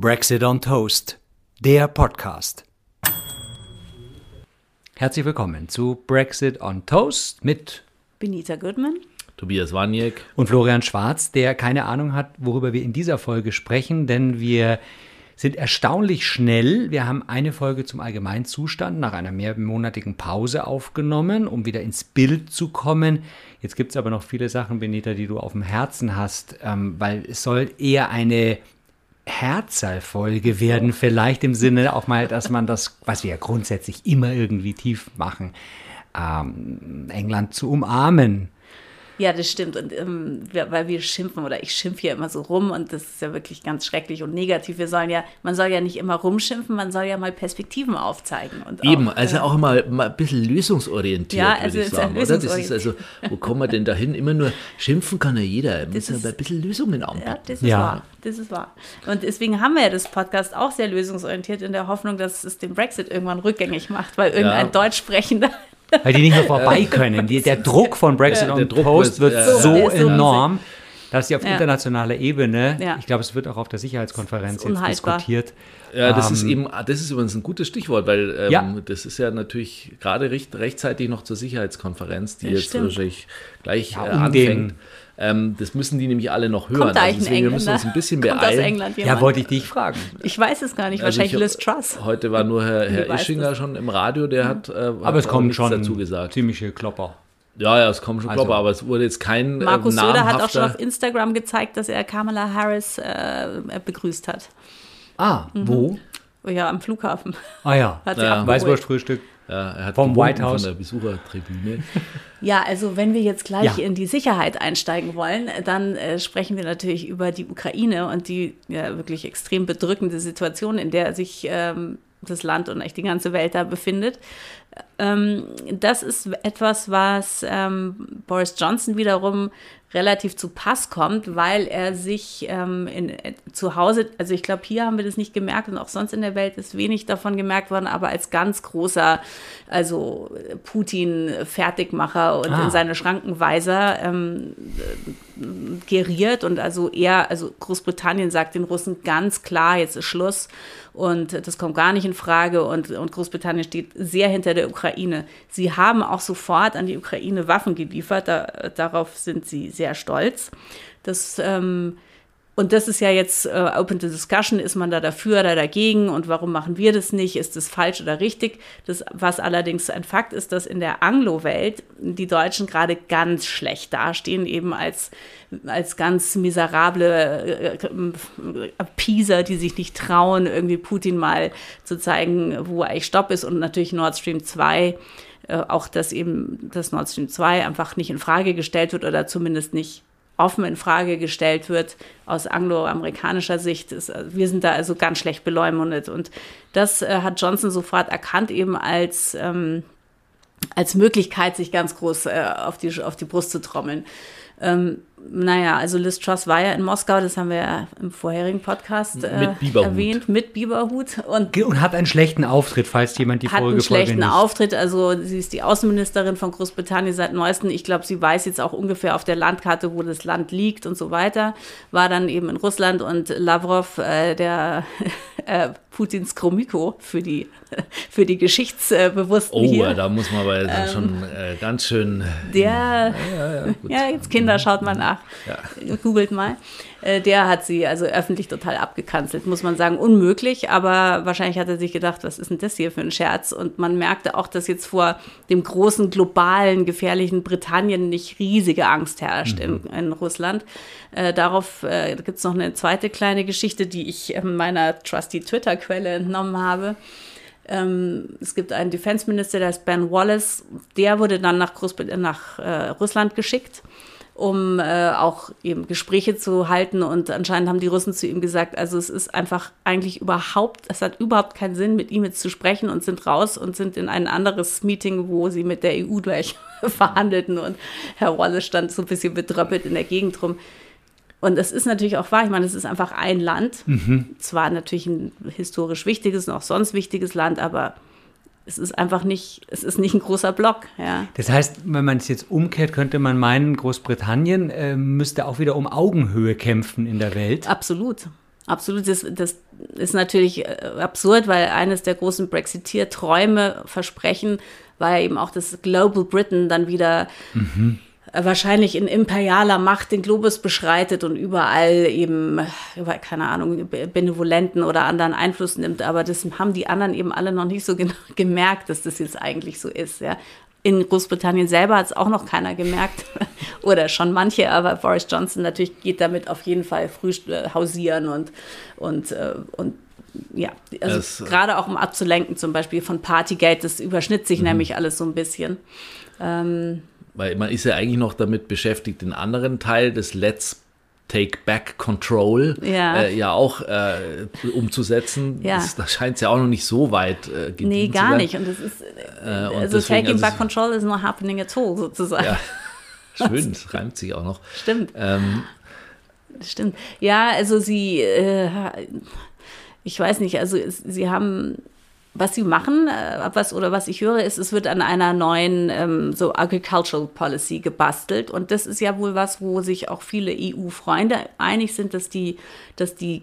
Brexit on Toast, der Podcast. Herzlich willkommen zu Brexit on Toast mit Benita Goodman. Tobias Waniek. und Florian Schwarz, der keine Ahnung hat, worüber wir in dieser Folge sprechen, denn wir sind erstaunlich schnell. Wir haben eine Folge zum Allgemeinzustand nach einer mehrmonatigen Pause aufgenommen, um wieder ins Bild zu kommen. Jetzt gibt es aber noch viele Sachen, Benita, die du auf dem Herzen hast, ähm, weil es soll eher eine Herzerfolge werden, vielleicht im Sinne auch mal, dass man das, was wir ja grundsätzlich immer irgendwie tief machen, ähm, England zu umarmen. Ja, das stimmt. Und ähm, weil wir schimpfen oder ich schimpfe ja immer so rum und das ist ja wirklich ganz schrecklich und negativ. Wir sollen ja, man soll ja nicht immer rumschimpfen, man soll ja mal Perspektiven aufzeigen. Und Eben, auch, also äh, auch mal, mal ein bisschen lösungsorientiert, Ja, würde also ich es ist sagen. ein Oder? Das ist also, lösungsorientiert. wo kommen wir denn dahin? Immer nur schimpfen kann ja jeder. Muss Das ja ist- ein bisschen Lösungen Ja, anbieten. das ist Ja. wahr. Das ist wahr. Und deswegen haben wir ja das Podcast auch sehr lösungsorientiert in der Hoffnung, dass es den Brexit irgendwann rückgängig macht, weil irgendein Ja. Deutsch sprechender Weil die nicht mehr vorbei können. Die, der Druck von Brexit Ja, der Druck Post wird- ja, so ist so enorm, dass sie auf Ja. internationaler Ebene, Ja. ich glaube, es wird auch auf der Sicherheitskonferenz Das ist jetzt diskutiert. Ja, das ist Ähm, eben, das ist übrigens ein gutes Stichwort, weil ähm, Ja. das ist ja natürlich gerade recht, rechtzeitig noch zur Sicherheitskonferenz, die Ja, jetzt stimmt. wahrscheinlich gleich Ja, äh, um anfängt. den- Ähm, das müssen die nämlich alle noch hören. kommt da Also deswegen, wir müssen uns ein bisschen kommt aus. England jemand? Ja, wollte ich dich fragen. Ich weiß es gar nicht. Also Wahrscheinlich ich- Liz Truss. Heute war nur Herr, Herr Ischinger schon im Radio, der hat, äh, Aber hat es kommen schon dazu gesagt. ziemliche Klopper. Ja, ja, es kommen schon Also- Klopper, aber es wurde jetzt kein Markus äh, Söder hat auch schon auf Instagram gezeigt, dass er Kamala Harris äh, begrüßt hat. Ah, wo? Ja, am Flughafen. Ah ja, Hat sie Ja. Weißwurstfrühstück. Ja, er hat Vom White House. von der Besuchertribüne. Ja, also wenn wir jetzt gleich Ja. in die Sicherheit einsteigen wollen, dann äh, sprechen wir natürlich über die Ukraine und die ja, wirklich extrem bedrückende Situation, in der sich ähm, das Land und eigentlich die ganze Welt da befindet. Ähm, das ist etwas, was ähm, Boris Johnson wiederum relativ zu Pass kommt, weil er sich ähm, in, äh, zu Hause, also ich glaube, hier haben wir das nicht gemerkt und auch sonst in der Welt ist wenig davon gemerkt worden, aber als ganz großer, also Putin-Fertigmacher und Ah. in seine Schrankenweiser ähm, geriert und also er, also Großbritannien sagt den Russen ganz klar, jetzt ist Schluss und das kommt gar nicht in Frage und, und Großbritannien steht sehr hinter der Ukraine. Sie haben auch sofort an die Ukraine Waffen geliefert, da, darauf sind sie sehr stolz. Das ähm, und das ist ja jetzt äh, open to discussion, ist man da dafür oder dagegen und warum machen wir das nicht? Ist das falsch oder richtig? Das, was allerdings ein Fakt ist, dass in der Anglo-Welt die Deutschen gerade ganz schlecht dastehen, eben als, als ganz miserable äh, äh, Appeaser, die sich nicht trauen, irgendwie Putin mal zu zeigen, wo eigentlich Stopp ist und natürlich Nord Stream 2 äh, auch, dass eben das Nord Stream 2 einfach nicht in Frage gestellt wird oder zumindest nicht offen in Frage gestellt wird aus angloamerikanischer Sicht. Ist, äh, wir sind da also ganz schlecht beleumundet. Und das äh, hat Johnson sofort erkannt, eben als, ähm, als Möglichkeit, sich ganz groß äh, auf, die, auf die Brust zu trommeln. Ähm, naja, also Liz Truss war ja in Moskau, das haben wir ja im vorherigen Podcast äh, Mit Biberhut. erwähnt, mit Biberhut. Und Und hat einen schlechten Auftritt, falls jemand die hat vorige einen Folge schlechten nicht. Auftritt. Also sie ist die Außenministerin von Großbritannien seit neuestem. Ich glaube, sie weiß jetzt auch ungefähr auf der Landkarte, wo das Land liegt und so weiter. War dann eben in Russland und Lavrov, äh, der äh, Putins Kromiko für die, für die Geschichtsbewussten Oh, hier. da muss man aber Ähm, schon äh, ganz schön. Der, gut. ja, jetzt Kinder, schaut mal nach. Googelt mal. Äh, Der hat sie also öffentlich total abgekanzelt, muss man sagen. Unmöglich, aber wahrscheinlich hat er sich gedacht, was ist denn das hier für ein Scherz? Und man merkte auch, dass jetzt vor dem großen, globalen, gefährlichen Britannien nicht riesige Angst herrscht in, in Russland. Äh, darauf äh, gibt es noch eine zweite kleine Geschichte, die ich meiner Trusty Twitter-Quelle entnommen habe. Ähm, es gibt einen Defense Minister, der ist Ben Wallace. Der wurde dann nach, Großbrit nach äh, Russland geschickt, um äh, auch eben Gespräche zu halten. Und anscheinend haben die Russen zu ihm gesagt, also es ist einfach eigentlich überhaupt, es hat überhaupt keinen Sinn, mit ihm jetzt zu sprechen und sind raus und sind in ein anderes Meeting, wo sie mit der EU gleich verhandelten. Und Herr Wallace stand so ein bisschen betröppelt in der Gegend rum. Und es ist natürlich auch wahr, ich meine, es ist einfach ein Land. Zwar natürlich ein historisch wichtiges und auch sonst wichtiges Land, aber es ist einfach nicht, es ist nicht ein großer Block, ja. Das heißt, wenn man es jetzt umkehrt, könnte man meinen, Großbritannien äh, müsste auch wieder um Augenhöhe kämpfen in der Welt. Absolut. Absolut, das, das ist natürlich äh, absurd, weil eines der großen Brexiteer-Träume, Versprechen, war ja eben auch, dass Global Britain dann wieder mhm. Wahrscheinlich in imperialer Macht den Globus beschreitet und überall eben, keine Ahnung, benevolenten oder anderen Einfluss nimmt. Aber das haben die anderen eben alle noch nicht so genau gemerkt, dass das jetzt eigentlich so ist. Ja in Großbritannien selber hat es auch noch keiner gemerkt. Oder schon manche, aber Boris Johnson natürlich geht damit auf jeden Fall früh äh, hausieren und, und, äh, und ja, also äh, gerade auch um abzulenken, zum Beispiel von Partygate, das überschnitt sich mhm. nämlich alles so ein bisschen. Ähm, Weil man ist ja eigentlich noch damit beschäftigt, den anderen Teil des Let's Take Back Control ja, äh, ja auch äh, umzusetzen. Ja. Das, das scheint ja auch noch nicht so weit äh, Nee, gar nicht. Und das ist, äh, also deswegen, Taking also Back Control is not happening at all, sozusagen. Ja, schön, das reimt sich auch noch. Stimmt. Ähm, Stimmt. Ja, also sie, äh, ich weiß nicht, also sie haben was sie machen, äh, was oder was ich höre, ist, es wird an einer neuen ähm, so Agricultural Policy gebastelt. Und das ist ja wohl was, wo sich auch viele EU-Freunde einig sind, dass die, dass die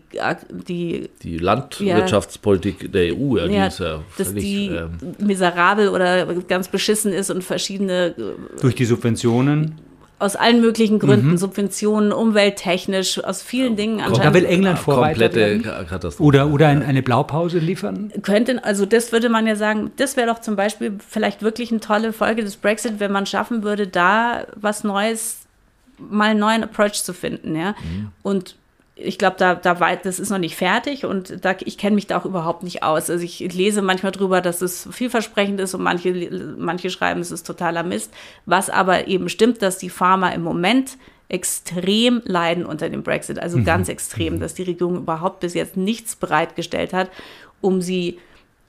die die Landwirtschaftspolitik ja, der EU, ja, die ja, ist ja dass völlig, die ähm, miserabel oder ganz beschissen ist und verschiedene äh, durch die Subventionen aus allen möglichen Gründen, mhm. Subventionen, umwelttechnisch, aus vielen Dingen anscheinend. Da will England Komplette Katastrophe. Oder, oder eine Blaupause liefern? Könnte, also das würde man ja sagen, das wäre doch zum Beispiel vielleicht wirklich eine tolle Folge des Brexit, wenn man schaffen würde, da was Neues, mal einen neuen Approach zu finden, ja. Mhm. Und ich glaube, da, da weit, das ist noch nicht fertig und da, ich kenne mich da auch überhaupt nicht aus. Also ich lese manchmal drüber, dass es vielversprechend ist und manche, manche schreiben, es ist totaler Mist. Was aber eben stimmt, dass die Pharma im Moment extrem leiden unter dem Brexit, also mhm. ganz extrem, mhm. dass die Regierung überhaupt bis jetzt nichts bereitgestellt hat, um sie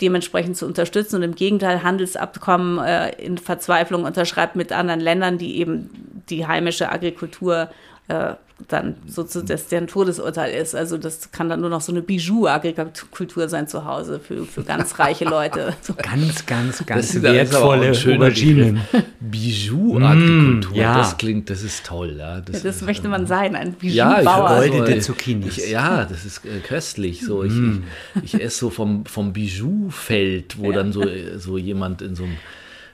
dementsprechend zu unterstützen und im Gegenteil Handelsabkommen äh, in Verzweiflung unterschreibt mit anderen Ländern, die eben die heimische Agrikultur äh, dann sozusagen das deren Todesurteil ist. Also das kann dann nur noch so eine Bijou-Agrikultur sein zu Hause für, für ganz reiche Leute. So ganz, ganz, ganz wertvolle Auberginen. Bijou-Agrikultur, mm, ja. das klingt, das ist toll. Ja, das, ja, das ist, möchte man sein, ein Bijou-Bauer. Ja, ich, Zucchinis. ja, das ist äh, köstlich. So, ich, mm. ich, ich esse so vom, vom Bijou-Feld, wo dann so, so jemand in so einem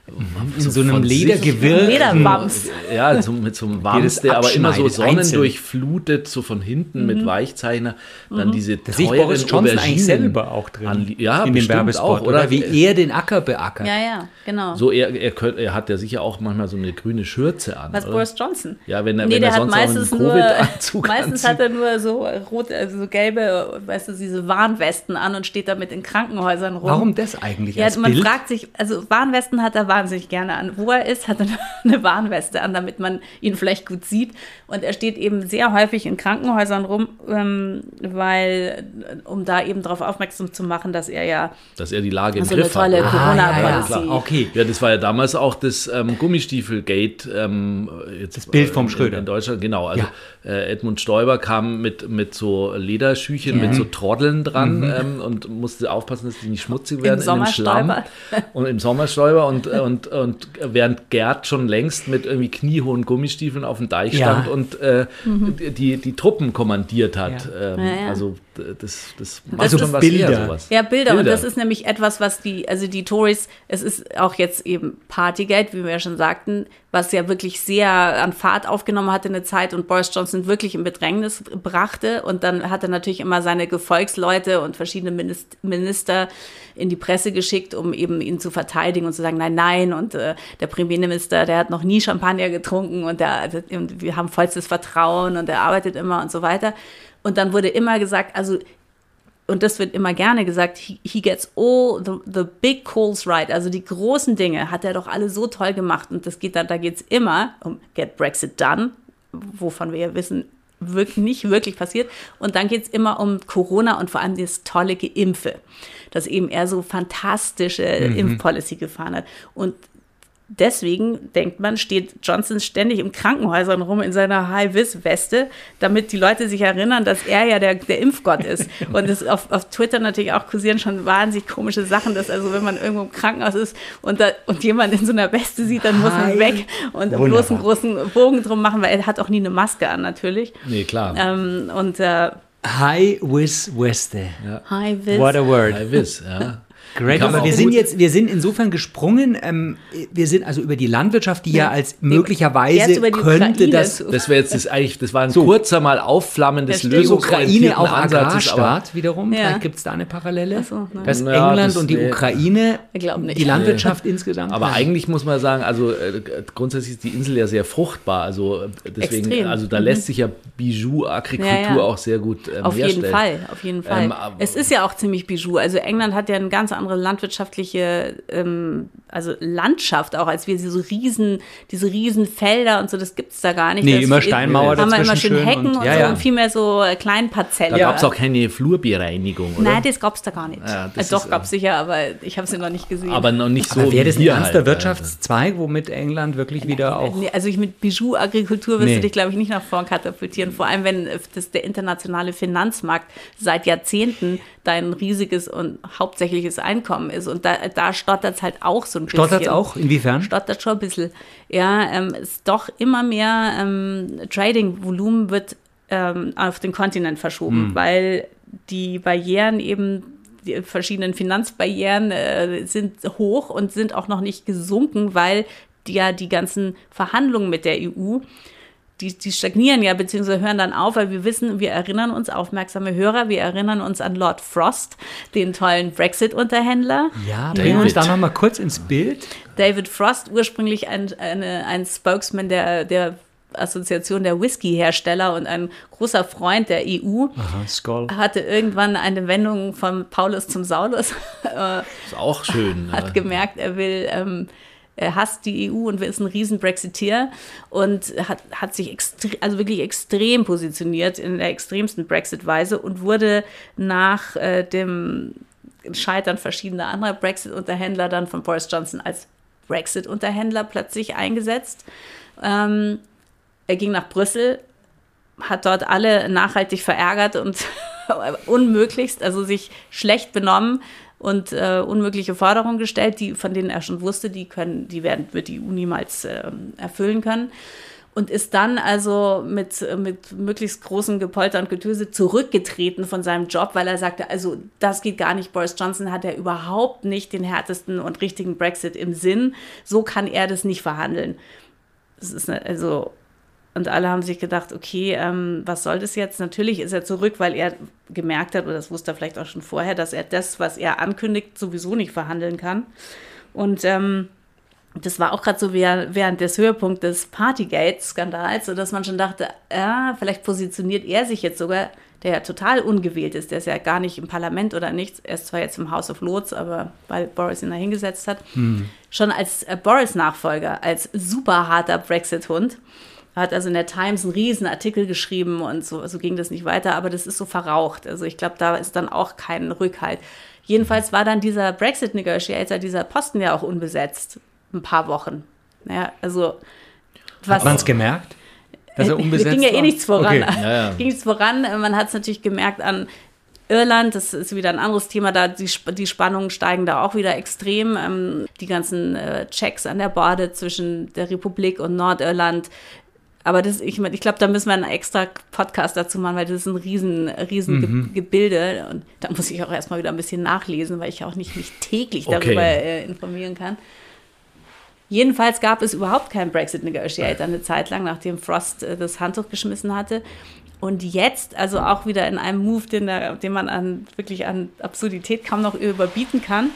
in so, so einem Ledergewirr. Lederwams. Ja, so, mit so einem Wams, der aber immer so sonnendurchflutet, so von hinten mhm. mit Weichzeichner. Dann mhm. diese das teuren Boris Johnson Auberginen eigentlich selber auch drin. An, ja, in dem Werbespot. Auch, oder? wie er den Acker beackert. Ja, ja, genau. So, er, er, könnt, er hat ja sicher auch manchmal so eine grüne Schürze an. Was, oder? Boris Johnson? Ja, wenn er, nee, wenn er sonst meistens auch einen Covid-Anzug Meistens hat er nur so rote, also so gelbe, weißt du, diese Warnwesten an und steht damit in Krankenhäusern rum. Warum das eigentlich? Ja, man Bild? fragt sich, also Warnwesten hat er wahnsinnig gerne an wo er ist, hat er eine Warnweste an, damit man ihn vielleicht gut sieht. Und er steht eben sehr häufig in Krankenhäusern rum, ähm, weil, um da eben darauf aufmerksam zu machen, dass er ja. Dass er die Lage im so Griff eine tolle hat. Corona-Policy. Ah, ja, okay. Ja, das war ja damals auch das ähm, Gummistiefel-Gate. Ähm, das Bild vom Schröder. In, in Deutschland, genau. Also ja. äh, Edmund Stoiber kam mit, mit so Lederschüchen, ja. mit so Troddeln dran mhm. ähm, und musste aufpassen, dass die nicht schmutzig werden Im in dem Schlamm. Und im Sommerstäuber und, und, und während Gerd schon längst mit irgendwie kniehohen Gummistiefeln auf dem Deich stand ja. und äh, mhm. die, die Truppen kommandiert hat. Ja. Ähm, ja, also das, das macht also schon was Bilder. her, sowas. Ja, Bilder. Bilder. Und das ist nämlich etwas, was die, also die Tories, es ist auch jetzt eben Partygeld, wie wir ja schon sagten, was ja wirklich sehr an Fahrt aufgenommen hatte in der Zeit und Boris Johnson wirklich in Bedrängnis brachte. Und dann hat er natürlich immer seine Gefolgsleute und verschiedene Minister in die Presse geschickt, um eben ihn zu verteidigen und zu sagen, nein, nein. Und äh, der Premierminister, der hat noch nie Champagner getrunken und, der, und wir haben vollstes Vertrauen und er arbeitet immer und so weiter. Und dann wurde immer gesagt, also und das wird immer gerne gesagt, he, he gets all the, the, big calls right. Also die großen Dinge hat er doch alle so toll gemacht. Und das geht dann, da geht es immer um Get Brexit Done, wovon wir ja wissen, wirklich, nicht wirklich passiert. Und dann geht es immer um Corona und vor allem das tolle Geimpfe, dass eben er so fantastische mhm. Impfpolicy gefahren hat. Und deswegen denkt man, steht Johnson ständig im Krankenhäusern rum in seiner High-Vis-Weste, damit die Leute sich erinnern, dass er ja der, der Impfgott ist. Und es auf, auf Twitter natürlich auch kursieren schon wahnsinnig komische Sachen, dass also wenn man irgendwo im Krankenhaus ist und, da, und jemand in so einer Weste sieht, dann muss man weg und Wunderbar. bloß einen großen Bogen drum machen, weil er hat auch nie eine Maske an natürlich. Nee, klar. Ähm, und äh, High Wiz Weste. Ja. High Wiz. What a word. High Wiz, ja. Great, aber wir sind jetzt, wir sind insofern gesprungen. Ähm, wir sind also über die Landwirtschaft, die ja, ja als möglicherweise könnte das. Das wäre jetzt das eigentlich, das war ein so. kurzer mal aufflammendes Lösungsorientierten Ukraine auch Agrarstaat wiederum. Ja. Vielleicht gibt es da eine Parallele. So, dass ja, England das, und die nee. Ukraine, die Landwirtschaft nee. insgesamt. Aber eigentlich muss man sagen, also äh, grundsätzlich ist die Insel ja sehr fruchtbar. Also äh, deswegen, Extrem. also da mhm. lässt sich ja Bijou-Agrikultur auch sehr gut ähm, Auf jeden Fall, auf jeden Fall. Ähm, es ist ja auch ziemlich Bijou. Also England hat ja ein ganz andere landwirtschaftliche, ähm, also Landschaft auch, als wir diese riesen, diese riesen Felder und so, das gibt es da gar nicht. Nee, das immer Steinmauer Haben wir immer schön Hecken und, und ja, so ja. und viel mehr so äh, Kleinparzellen. Da gab es auch keine Flurbereinigung, oder? Nein, das gab es da gar nicht. Ja, äh, doch, gab es sicher, aber ich habe sie noch nicht gesehen. Aber noch nicht so Wäre das ein ernster halt, Wirtschaftszweig, womit England wirklich wieder auch... Nee, also ich mit Bijou-Agrikultur wirst nee. du dich, glaube ich, nicht nach vorn katapultieren. Vor allem, wenn das der internationale Finanzmarkt seit Jahrzehnten dein riesiges und hauptsächliches Einkommen ist. Und da, da stottert es halt auch so ein bisschen. Stottert es auch? Inwiefern? Stottert schon ein bisschen. Ja, ähm, ist doch immer mehr ähm, Trading-Volumen wird ähm, auf den Kontinent verschoben, hm. weil die Barrieren eben die verschiedenen Finanzbarrieren äh, sind hoch und sind auch noch nicht gesunken, weil die, ja die ganzen Verhandlungen mit der EU die, die stagnieren ja, beziehungsweise hören dann auf, weil wir wissen, wir erinnern uns, aufmerksame Hörer, wir erinnern uns an Lord Frost, den tollen Brexit-Unterhändler. Ja, bringen wir uns da nochmal kurz ins Bild. David Frost, ursprünglich ein, eine, ein Spokesman der, der Assoziation der Whisky-Hersteller und ein großer Freund der EU, Aha, hatte irgendwann eine Wendung von Paulus zum Saulus. ist auch schön. Hat ne? gemerkt, er will ähm, er hasst die EU und ist ein riesen Brexiteer und hat, hat sich also wirklich extrem positioniert in der extremsten Brexit-Weise und wurde nach äh, dem Scheitern verschiedener anderer Brexit-Unterhändler dann von Boris Johnson als Brexit-Unterhändler plötzlich eingesetzt. Ähm, er ging nach Brüssel, hat dort alle nachhaltig verärgert und unmöglichst, also sich schlecht benommen, und äh, unmögliche Forderungen gestellt, die, von denen er schon wusste, die können, die werden, wird die EU niemals äh, erfüllen können. Und ist dann also mit, mit möglichst großem Gepolter und Getöse zurückgetreten von seinem Job, weil er sagte, also das geht gar nicht. Boris Johnson hat ja überhaupt nicht den härtesten und richtigen Brexit im Sinn. So kann er das nicht verhandeln. Das ist also und alle haben sich gedacht, okay, ähm, was soll das jetzt? Natürlich ist er zurück, weil er gemerkt hat, oder das wusste er vielleicht auch schon vorher, dass er das, was er ankündigt, sowieso nicht verhandeln kann. Und ähm, das war auch gerade so während des Höhepunkts des Partygate-Skandals, sodass man schon dachte, ja, vielleicht positioniert er sich jetzt sogar, der ja total ungewählt ist, der ist ja gar nicht im Parlament oder nichts, er ist zwar jetzt im House of Lords, aber weil Boris ihn da hingesetzt hat, hm. schon als äh, Boris-Nachfolger, als super harter Brexit-Hund hat also in der Times einen riesen Artikel geschrieben und so, so ging das nicht weiter, aber das ist so verraucht. Also ich glaube, da ist dann auch kein Rückhalt. Jedenfalls war dann dieser Brexit-Negotiator, dieser Posten ja auch unbesetzt. Ein paar Wochen. Ja, also was. Hat man es gemerkt? Dass er unbesetzt ging ja eh nichts voran. Okay. Ja, ja. Ging nichts voran. Man hat es natürlich gemerkt an Irland, das ist wieder ein anderes Thema, da die, die Spannungen steigen da auch wieder extrem. Ähm, die ganzen äh, Checks an der Borde zwischen der Republik und Nordirland aber das, ich, ich glaube, da müssen wir einen extra Podcast dazu machen, weil das ist ein riesen, riesen mhm. Gebilde. Und da muss ich auch erstmal wieder ein bisschen nachlesen, weil ich auch nicht mich täglich darüber okay. äh, informieren kann. Jedenfalls gab es überhaupt keinen Brexit-Negotiator eine Zeit lang, nachdem Frost äh, das Handtuch geschmissen hatte. Und jetzt, also auch wieder in einem Move, den, da, den man an, wirklich an Absurdität kaum noch überbieten kann,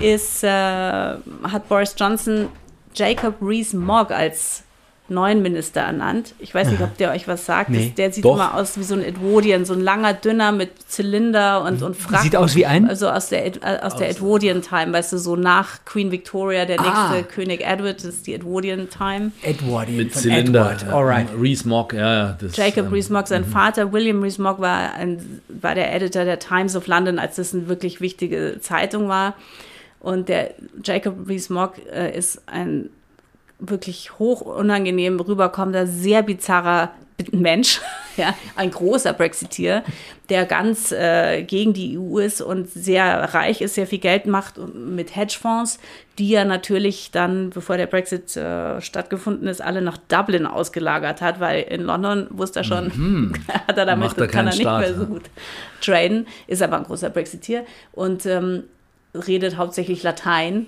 ist, äh, hat Boris Johnson Jacob Rees-Mogg als neuen Minister ernannt. Ich weiß nicht, ob der euch was sagt. Nee, der sieht doch. immer aus wie so ein Edwardian, so ein langer, dünner mit Zylinder und, und Frack. Sieht aus wie ein? Also aus der, äh, aus der Edwardian-Time, weißt du, so nach Queen Victoria, der ah. nächste König Edward, das ist die Edwardian-Time. Edwardian Mit Zylinder. Edward. Alright. Rees-Mogg, ja, ja. Das, Jacob ähm, Rees-Mogg, sein mhm. Vater, William Rees-Mogg, war, war der Editor der Times of London, als das eine wirklich wichtige Zeitung war. Und der Jacob Rees-Mogg äh, ist ein wirklich hoch unangenehm rüberkommender, sehr bizarrer Mensch, ja, ein großer Brexiteer, der ganz äh, gegen die EU ist und sehr reich ist, sehr viel Geld macht mit Hedgefonds, die er natürlich dann, bevor der Brexit äh, stattgefunden ist, alle nach Dublin ausgelagert hat, weil in London wusste er schon, mhm. hat er damit, er kann er nicht Staat, mehr so gut traden, ist aber ein großer Brexiteer und ähm, redet hauptsächlich Latein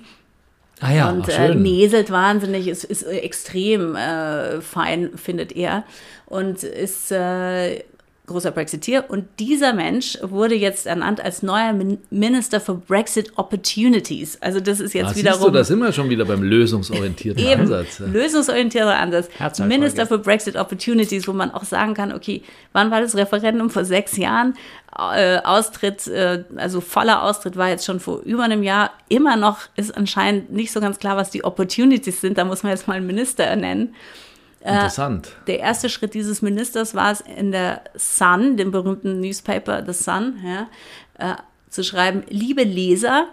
Ah ja, und äh, näselt wahnsinnig, ist, ist extrem äh, fein, findet er. Und ist äh, großer Brexiteer. Und dieser Mensch wurde jetzt ernannt als neuer Minister for Brexit Opportunities. Also das ist jetzt ah, wiederum. Siehst du, da sind wir schon wieder beim lösungsorientierten eben, Ansatz. Ja. Lösungsorientierter Ansatz. Minister for Brexit Opportunities, wo man auch sagen kann, okay, wann war das Referendum? Vor sechs Jahren. Äh, Austritt, äh, also voller Austritt war jetzt schon vor über einem Jahr. Immer noch ist anscheinend nicht so ganz klar, was die Opportunities sind. Da muss man jetzt mal einen Minister ernennen. Äh, Interessant. Äh, der erste Schritt dieses Ministers war es, in der Sun, dem berühmten Newspaper The Sun, ja, äh, zu schreiben, liebe Leser,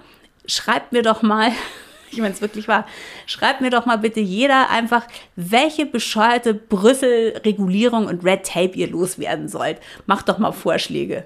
schreibt mir doch mal, ich meine es wirklich wahr, schreibt mir doch mal bitte jeder einfach, welche bescheuerte Brüssel-Regulierung und Red Tape ihr loswerden sollt. Macht doch mal Vorschläge.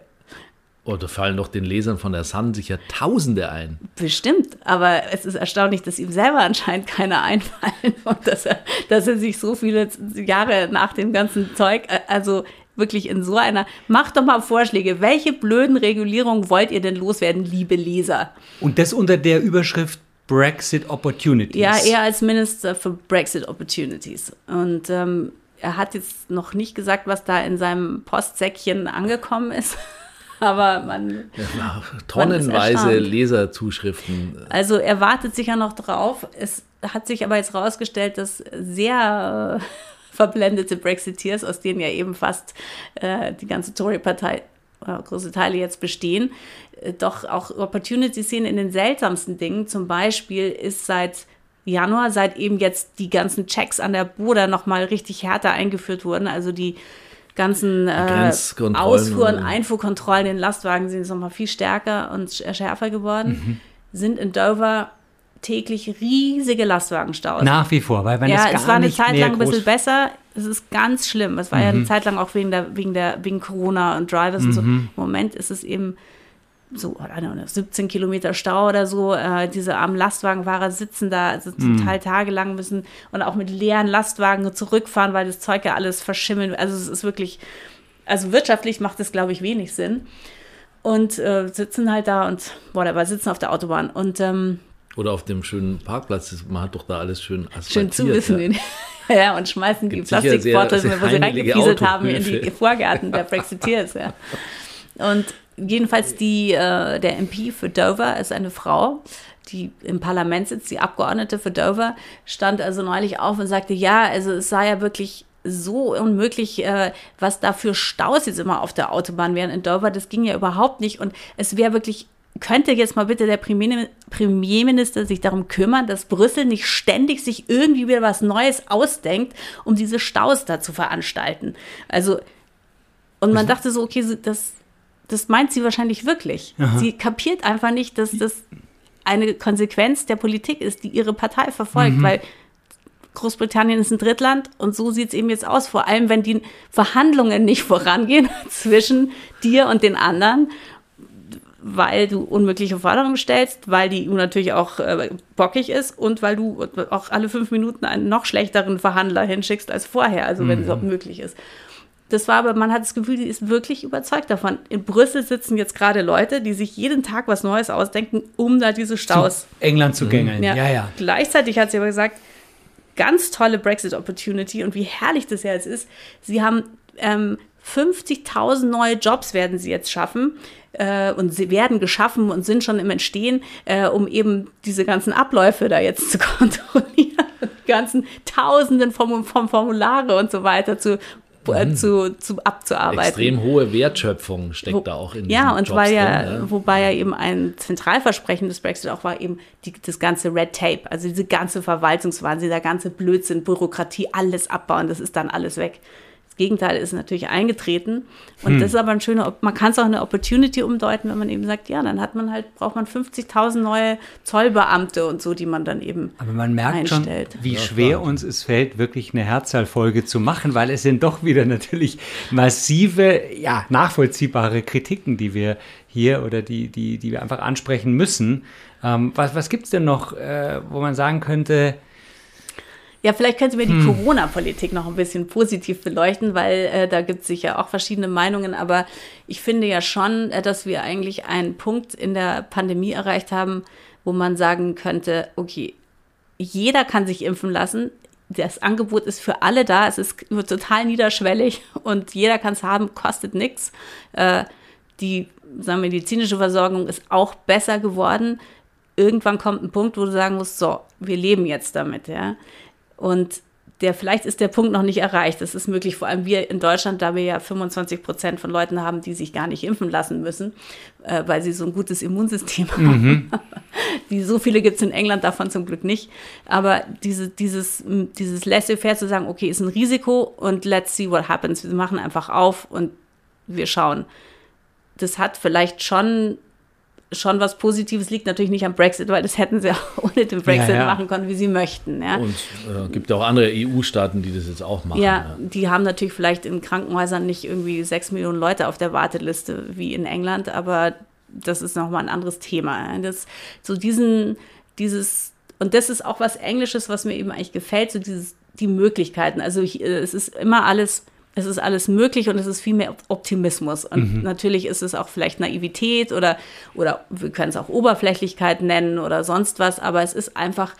Oder fallen doch den Lesern von der Sun sicher Tausende ein. Bestimmt, aber es ist erstaunlich, dass ihm selber anscheinend keine einfallen und dass er, dass er sich so viele Jahre nach dem ganzen Zeug, äh, also wirklich in so einer, macht doch mal Vorschläge. Welche blöden Regulierungen wollt ihr denn loswerden, liebe Leser? Und das unter der Überschrift Brexit Opportunities. Ja, er als Minister für Brexit Opportunities. Und ähm, er hat jetzt noch nicht gesagt, was da in seinem Postsäckchen angekommen ist aber man. Ja, tonnenweise Leserzuschriften. Also er wartet sicher noch drauf. Es hat sich aber jetzt rausgestellt, dass sehr äh, verblendete Brexiteers, aus denen ja eben fast äh, die ganze Tory-Partei äh, große Teile jetzt bestehen, äh, doch auch Opportunities sehen in den seltsamsten Dingen. Zum Beispiel ist seit Januar, seit eben jetzt die ganzen Checks an der Boda nochmal richtig härter eingeführt wurden, also die ganzen äh, Ausfuhren, Einfuhrkontrollen in Lastwagen sind jetzt nochmal viel stärker und schärfer geworden, mhm. sind in Dover täglich riesige Lastwagenstaus. Nach wie vor, weil wenn ja, es gar es war eine nicht Zeit lang ein bisschen besser. Es ist ganz schlimm. Es war mhm. ja eine mhm. Zeit lang auch wegen der wegen der wegen Corona und Drivers mhm. und so. Mhm. Im Moment ist es eben so, know, 17 Kilometer Stau oder so. Äh, diese armen Lastwagenfahrer sitzen da also zum mm. Teil tagelang müssen und auch mit leeren Lastwagen zurückfahren, weil das Zeug ja alles verschimmelt. Also es ist wirklich, also wirtschaftlich macht es, glaube ich, wenig Sinn. Und äh, sitzen halt da und whatever, sitzen auf der Autobahn. Und ähm, oder auf dem schönen Parkplatz. Man hat doch da alles schön asphaltiert. Schön zuwissen. Ja. ja, und schmeißen Gibt die Plastikbeutel, wo sie reingefieselt haben, in die Vorgärten der Brexiteers. Ja. Und jedenfalls die, äh, der MP für Dover ist eine Frau, die im Parlament sitzt, die Abgeordnete für Dover, stand also neulich auf und sagte, ja, also es sei ja wirklich so unmöglich, äh, was da für Staus jetzt immer auf der Autobahn wären in Dover. Das ging ja überhaupt nicht. Und es wäre wirklich, könnte jetzt mal bitte der Premierminister sich darum kümmern, dass Brüssel nicht ständig sich irgendwie wieder was Neues ausdenkt, um diese Staus da zu veranstalten. Also, und man dachte so, okay, das das meint sie wahrscheinlich wirklich. Aha. Sie kapiert einfach nicht, dass das eine Konsequenz der Politik ist, die ihre Partei verfolgt, mhm. weil Großbritannien ist ein Drittland und so sieht es eben jetzt aus, vor allem wenn die Verhandlungen nicht vorangehen zwischen dir und den anderen, weil du unmögliche Forderungen stellst, weil die EU natürlich auch äh, bockig ist und weil du auch alle fünf Minuten einen noch schlechteren Verhandler hinschickst als vorher, also wenn mhm. es auch möglich ist. Das war aber, man hat das Gefühl, die ist wirklich überzeugt davon. In Brüssel sitzen jetzt gerade Leute, die sich jeden Tag was Neues ausdenken, um da diese Staus. Zu England zu gängeln, ja. ja, ja. Gleichzeitig hat sie aber gesagt, ganz tolle Brexit-Opportunity und wie herrlich das jetzt ist. Sie haben ähm, 50.000 neue Jobs werden sie jetzt schaffen äh, und sie werden geschaffen und sind schon im Entstehen, äh, um eben diese ganzen Abläufe da jetzt zu kontrollieren. Die ganzen Tausenden von, von Formulare und so weiter zu mhm. zu, zu, abzuarbeiten. Extrem hohe Wertschöpfung steckt Wo, da auch in Ja, und weil ja, drin, ja, wobei ja eben ein Zentralversprechen des Brexit auch war, eben die, das ganze Red Tape, also diese ganze Verwaltungswahnsinn, der ganze Blödsinn, Bürokratie, alles abbauen, das ist dann alles weg. Gegenteil ist natürlich eingetreten. Und hm. das ist aber ein schöner, man kann es auch eine Opportunity umdeuten, wenn man eben sagt, ja, dann hat man halt, braucht man 50.000 neue Zollbeamte und so, die man dann eben Aber man merkt einstellt. schon, wie ja, schwer klar. uns es fällt, wirklich eine Herzzahlfolge zu machen, weil es sind doch wieder natürlich massive, ja, nachvollziehbare Kritiken, die wir hier oder die, die, die wir einfach ansprechen müssen. Ähm, was was gibt es denn noch, äh, wo man sagen könnte, ja, vielleicht können Sie mir die hm. Corona-Politik noch ein bisschen positiv beleuchten, weil äh, da gibt es sicher auch verschiedene Meinungen. Aber ich finde ja schon, äh, dass wir eigentlich einen Punkt in der Pandemie erreicht haben, wo man sagen könnte, okay, jeder kann sich impfen lassen. Das Angebot ist für alle da. Es ist total niederschwellig und jeder kann es haben, kostet nichts. Äh, die sagen, medizinische Versorgung ist auch besser geworden. Irgendwann kommt ein Punkt, wo du sagen musst, so, wir leben jetzt damit, ja. Und der, vielleicht ist der Punkt noch nicht erreicht. Das ist möglich, vor allem wir in Deutschland, da wir ja 25 Prozent von Leuten haben, die sich gar nicht impfen lassen müssen, äh, weil sie so ein gutes Immunsystem mhm. haben. die, so viele gibt es in England davon zum Glück nicht. Aber diese, dieses, dieses laissez-faire zu sagen, okay, ist ein Risiko und let's see what happens. Wir machen einfach auf und wir schauen. Das hat vielleicht schon schon was Positives liegt natürlich nicht am Brexit, weil das hätten sie auch ohne den Brexit ja, ja. machen können, wie sie möchten. Ja. Und es äh, gibt auch andere EU-Staaten, die das jetzt auch machen. Ja, ja, die haben natürlich vielleicht in Krankenhäusern nicht irgendwie sechs Millionen Leute auf der Warteliste wie in England, aber das ist nochmal ein anderes Thema. Das, so diesen, dieses, und das ist auch was Englisches, was mir eben eigentlich gefällt, so dieses, die Möglichkeiten. Also ich, äh, es ist immer alles es ist alles möglich und es ist viel mehr Optimismus. Und mhm. natürlich ist es auch vielleicht Naivität oder, oder wir können es auch Oberflächlichkeit nennen oder sonst was, aber es ist einfach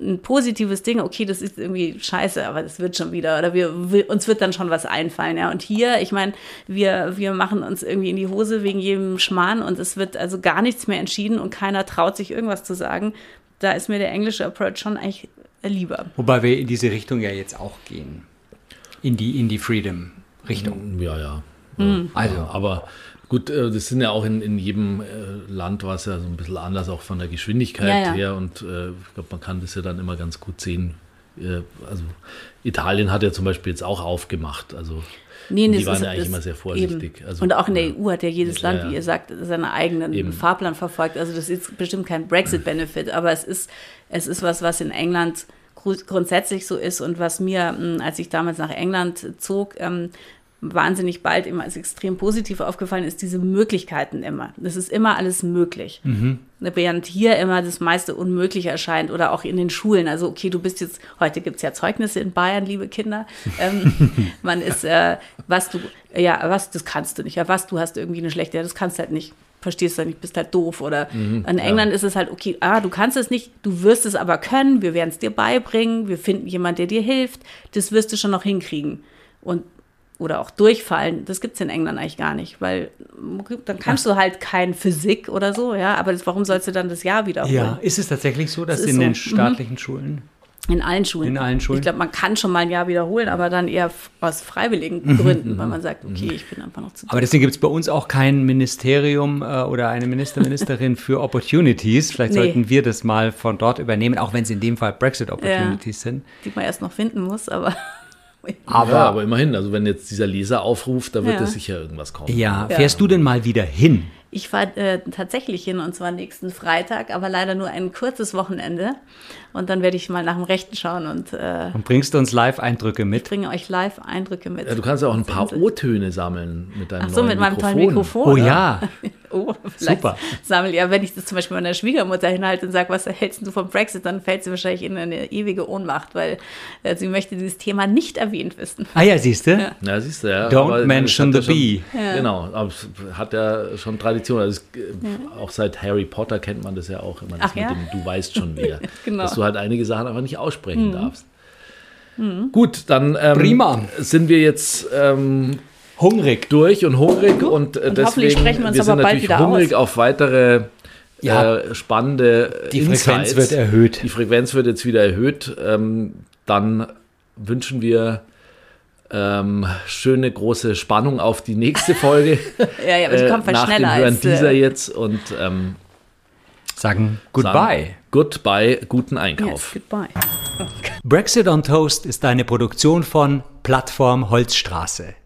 ein positives Ding, okay, das ist irgendwie scheiße, aber das wird schon wieder oder wir, wir uns wird dann schon was einfallen, ja. Und hier, ich meine, wir, wir machen uns irgendwie in die Hose wegen jedem Schmarrn und es wird also gar nichts mehr entschieden und keiner traut sich irgendwas zu sagen. Da ist mir der englische Approach schon eigentlich lieber. Wobei wir in diese Richtung ja jetzt auch gehen in die, in die Freedom-Richtung. Ja, ja. Mhm. Also. Ja, aber gut, äh, das sind ja auch in, in jedem äh, Land war es ja so ein bisschen anders, auch von der Geschwindigkeit ja, ja. her. Und äh, ich glaube, man kann das ja dann immer ganz gut sehen. Also Italien hat ja zum Beispiel jetzt auch aufgemacht. Also Nee, die waren ja eigentlich immer sehr vorsichtig. Also, und auch in der EU hat ja jedes ja, Land, ja. wie ihr sagt, seinen eigenen eben. Fahrplan verfolgt. Also das ist bestimmt kein Brexit-Benefit, aber es ist, es ist was, was in England grundsätzlich so ist und was mir, hm, als ich damals nach England zog, ähm, wahnsinnig bald immer als extrem positiv aufgefallen ist, diese Möglichkeiten immer. Das ist immer alles möglich. Mhm. Während hier immer das meiste unmöglich erscheint oder auch in den Schulen. Also, okay, du bist jetzt, heute gibt es ja Zeugnisse in Bayern, liebe Kinder. Ähm, man ist, äh, was du, ja, was, das kannst du nicht. Ja, was, du hast irgendwie eine schlechte, ja, das kannst du halt nicht verstehst du nicht, bist halt doof. Oder mhm, in England ja. ist es halt, okay, ah, du kannst es nicht, du wirst es aber können, wir werden es dir beibringen, wir finden jemanden, der dir hilft, das wirst du schon noch hinkriegen. Und oder auch durchfallen, das gibt es in England eigentlich gar nicht, weil dann kannst du halt kein Physik oder so, ja, aber das, warum sollst du dann das Jahr wiederholen? Ja, ist es tatsächlich so, dass in so. den mhm. staatlichen mhm. Schulen in allen Schulen. In allen Schulen. Ich glaube, man kann schon mal ein Jahr wiederholen, aber dann eher aus freiwilligen mhm, Gründen, weil mhm, man sagt, okay, mhm. ich bin einfach noch zu. Aber deswegen gibt es bei uns auch kein Ministerium äh, oder eine Minister, Ministerin für Opportunities. Vielleicht nee. sollten wir das mal von dort übernehmen, auch wenn es in dem Fall Brexit Opportunities ja, sind. Die man erst noch finden muss, aber. Aber, ja, aber immerhin, also wenn jetzt dieser Leser aufruft, da wird ja. es sicher irgendwas kommen. Ja, fährst du denn mal wieder hin? Ich fahre äh, tatsächlich hin und zwar nächsten Freitag, aber leider nur ein kurzes Wochenende. Und dann werde ich mal nach dem Rechten schauen und. Äh, und bringst du uns Live-Eindrücke mit? Ich bringe euch Live-Eindrücke mit. Ja, du kannst ja auch ein paar O-Töne sammeln mit deinem Ach so, mit meinem tollen Mikrofon. Oh ja. oh, Super. Sammel, ja, wenn ich das zum Beispiel meiner Schwiegermutter hinhalte und sage, was hältst du vom Brexit, dann fällt sie wahrscheinlich in eine ewige Ohnmacht, weil äh, sie möchte dieses Thema nicht erwähnt wissen. Ah ja, siehst du? Ja, ja siehst du, ja. Don't aber mention the bee. Ja. Genau, aber es hat ja schon Tradition. Also es, ja. Auch seit Harry Potter kennt man das ja auch immer, Ach, mit dem Du weißt schon wer. genau. Dass du halt einige Sachen einfach nicht aussprechen mhm. darfst. Mhm. Gut, dann ähm, Prima. sind wir jetzt ähm, hungrig durch und hungrig und, äh, und deswegen sprechen wir, uns wir sind natürlich hungrig aus. auf weitere ja, äh, spannende Die Insights. Frequenz wird erhöht. Die Frequenz wird jetzt wieder erhöht. Ähm, dann wünschen wir ähm, schöne große Spannung auf die nächste Folge. ja, ja, aber die kommt äh, nach schneller dem Hören als, dieser äh, jetzt und ähm, sagen Goodbye. Sagen goodbye, guten Einkauf. Yes, goodbye. Brexit on Toast ist eine Produktion von Plattform Holzstraße.